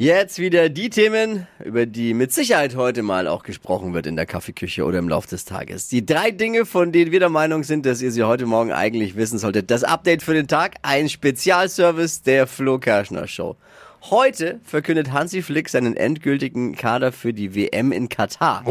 Jetzt wieder die Themen, über die mit Sicherheit heute mal auch gesprochen wird in der Kaffeeküche oder im Laufe des Tages. Die drei Dinge, von denen wir der Meinung sind, dass ihr sie heute Morgen eigentlich wissen solltet. Das Update für den Tag, ein Spezialservice der Flo Kerschner Show. Heute verkündet Hansi Flick seinen endgültigen Kader für die WM in Katar.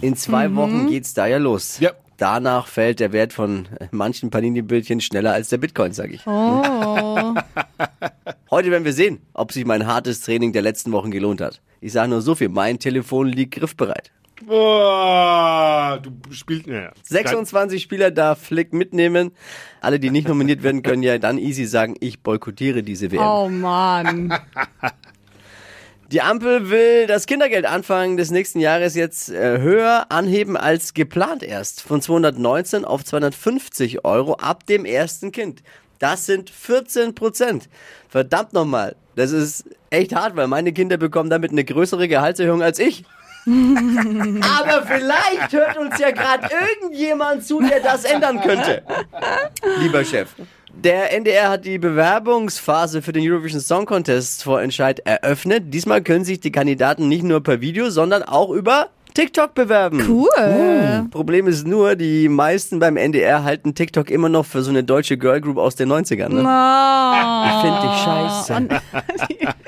In zwei Wochen geht's da ja los. Ja. Danach fällt der Wert von manchen Panini-Bildchen schneller als der Bitcoin, sag ich. Oh. Heute werden wir sehen, ob sich mein hartes Training der letzten Wochen gelohnt hat. Ich sage nur so viel, mein Telefon liegt griffbereit. Boah, du spielst. Ja. 26 Spieler darf Flick mitnehmen. Alle, die nicht nominiert werden, können ja dann easy sagen, ich boykottiere diese WM. oh Mann. Die Ampel will das Kindergeld Anfang des nächsten Jahres jetzt äh, höher anheben als geplant erst. Von 219 auf 250 Euro ab dem ersten Kind. Das sind 14 Prozent. Verdammt nochmal. Das ist echt hart, weil meine Kinder bekommen damit eine größere Gehaltserhöhung als ich. Aber vielleicht hört uns ja gerade irgendjemand zu, der das ändern könnte. Lieber Chef. Der NDR hat die Bewerbungsphase für den Eurovision Song Contest vor Entscheid eröffnet. Diesmal können sich die Kandidaten nicht nur per Video, sondern auch über TikTok bewerben. Cool. Problem ist nur, die meisten beim NDR halten TikTok immer noch für so eine deutsche Girlgroup aus den 90ern. Ne? Oh. Finde ich scheiße.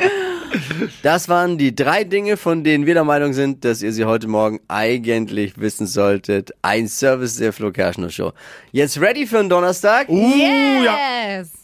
Das waren die drei Dinge, von denen wir der Meinung sind, dass ihr sie heute Morgen eigentlich wissen solltet. Ein Service der Flo Kerschner Show. Jetzt ready für einen Donnerstag? Yes.